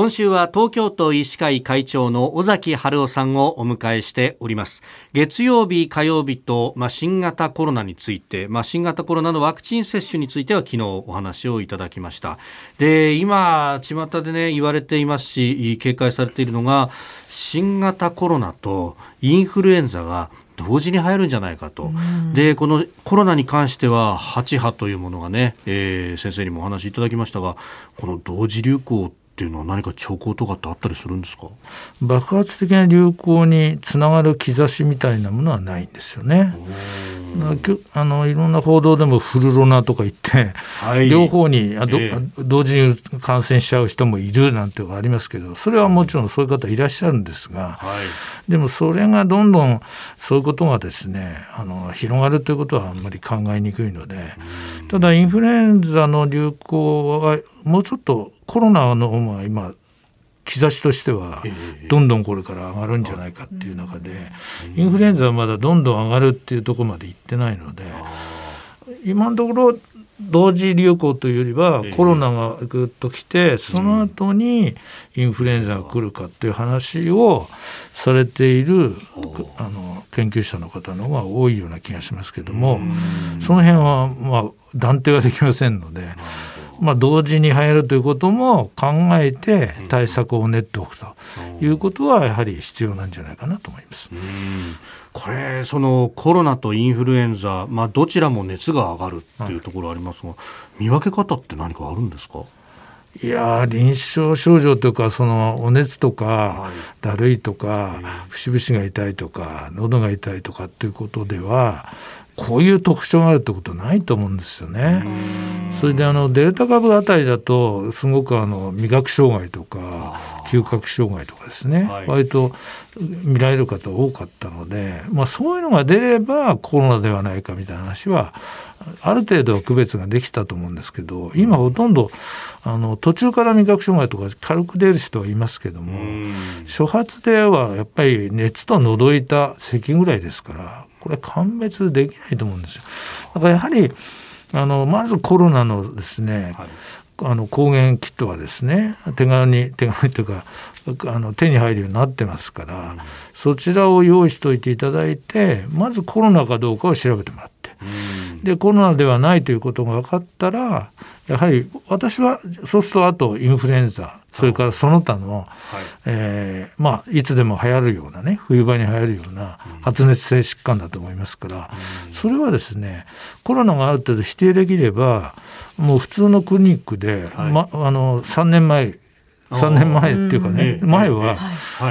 今週は東京都医師会会長の尾崎春夫さんをお迎えしております。月曜日火曜日と、まあ、新型コロナについて、まあ、新型コロナのワクチン接種については昨日お話をいただきました。で今巷でね言われていますし警戒されているのが新型コロナとインフルエンザが同時に入るんじゃないかと、でこのコロナに関しては8波というものがね、えー、先生にもお話しいただきましたがこの同時流行っていうのは何か兆候とかってあったりするんですか？爆発的な流行につながる兆しみたいなものはないんですよね。あのいろんな報道でもフルロナとか言って、はい、両方にあど、えー、同時に感染しちゃう人もいるなんていうのがありますけどそれはもちろんそういう方いらっしゃるんですが、はい、でもそれがどんどんそういうことがですねあの広がるということはあんまり考えにくいのでただインフルエンザの流行はもうちょっとコロナのまあ今兆しとしてはどんどんこれから上がるんじゃないかっていう中でインフルエンザはまだどんどん上がるっていうところまでいってないので今のところ同時流行というよりはコロナがぐっと来てその後にインフルエンザが来るかっていう話をされているあの研究者の方の方が多いような気がしますけどもその辺はまあ断定はできませんので。まあ、同時に入るということも考えて対策を練っておくということはやはり必要なんじゃないかなと思います。これそのコロナとインフルエンザ、まあ、どちらも熱が上がるっていうところありますが、はい、見分け方って何かあるんですか？いや臨床症状というかそのお熱とか、はい、だるいとか、節々が痛いとか喉が痛いとかっていうことではこういう特徴があるってことないと思うんですよね。それであのデルタ株あたりだとすごくあの味覚障害とか嗅覚障害とかですね、はい、割と見られる方多かったので、まあ、そういうのが出ればコロナではないかみたいな話はある程度は区別ができたと思うんですけど今ほとんどあの途中から味覚障害とか軽く出る人はいますけども初発ではやっぱり熱と喉痛咳ぐらいですからこれ鑑別できないと思うんですよ。だからやはりあのまずコロナのですね、はい、あの抗原キットはですね手軽に手軽というかあの手に入るようになってますから、うん、そちらを用意しておいていただいてまずコロナかどうかを調べてもらって、うん、でコロナではないということが分かったらやはり私はそうするとあとインフルエンザそれからその他の、はい。えーまあ、いつでも流行るようなね冬場に流行るような発熱性疾患だと思いますから、うん、それはですねコロナがある程度否定できればもう普通のクリニックで、はい、ま、あの3年前3年前っていうかね、前は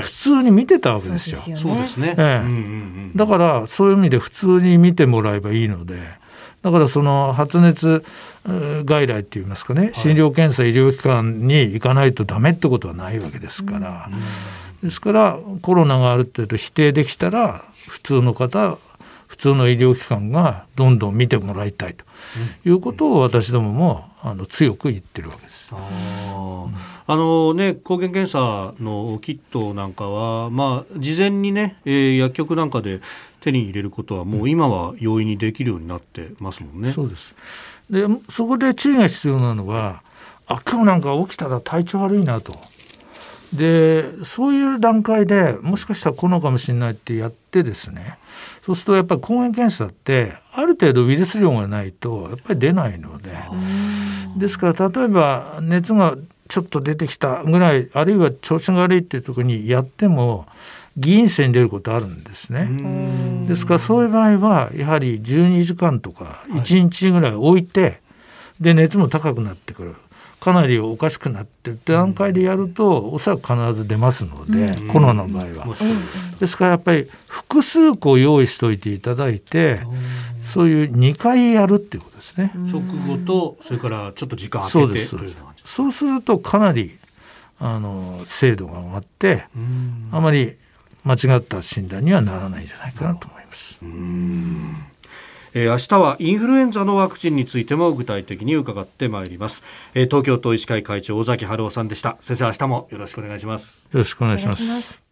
普通に見てたわけですよ。そうですね。ええ、だからそうい。う意味で普通に見てもらえばいいので、だからその発熱外来っていいますかね、診療検査医療機関に行かないとダメってことはないわけですから、ですからコロナがある程度否定できたら普通の方普通の医療機関がどんどん見てもらいたいということを私どももあの強く言ってるわけです。あのね、抗原検査のキットなんかは、まあ、事前にね、えー、薬局なんかで手に入れることはもう今は容易にできるようになってますもんね。そうですでそこで注意が必要なのはあ今日なんか起きたら体調悪いなと。でそういう段階でもしかしたら来るのかもしれないってやってですねそうするとやっぱり抗原検査ってある程度ウイルス量がないとやっぱり出ないのでですから例えば熱がちょっと出てきたぐらいあるいは調子が悪いっていうところにやっても議員制に出ることあるんですね。ですからそういう場合はやはり12時間とか1日ぐらい置いて、はい、で熱も高くなってくる。かなりおかしくなってる段階でやると、おそらく必ず出ますので、コロナの場合は。ですからやっぱり複数個用意しておいていただいて、そういう2回やるっていうことですね。直後とそれからちょっと時間空けてそうそうす。るとかなりあの精度が上がってあまり間違った診断にはならないんじゃないかなと思います。えー、明日はインフルエンザのワクチンについても具体的に伺ってまいります、えー、東京都医師会会長尾崎春夫さんでした。先生明日もよろしくお願いします。よろしくお願いします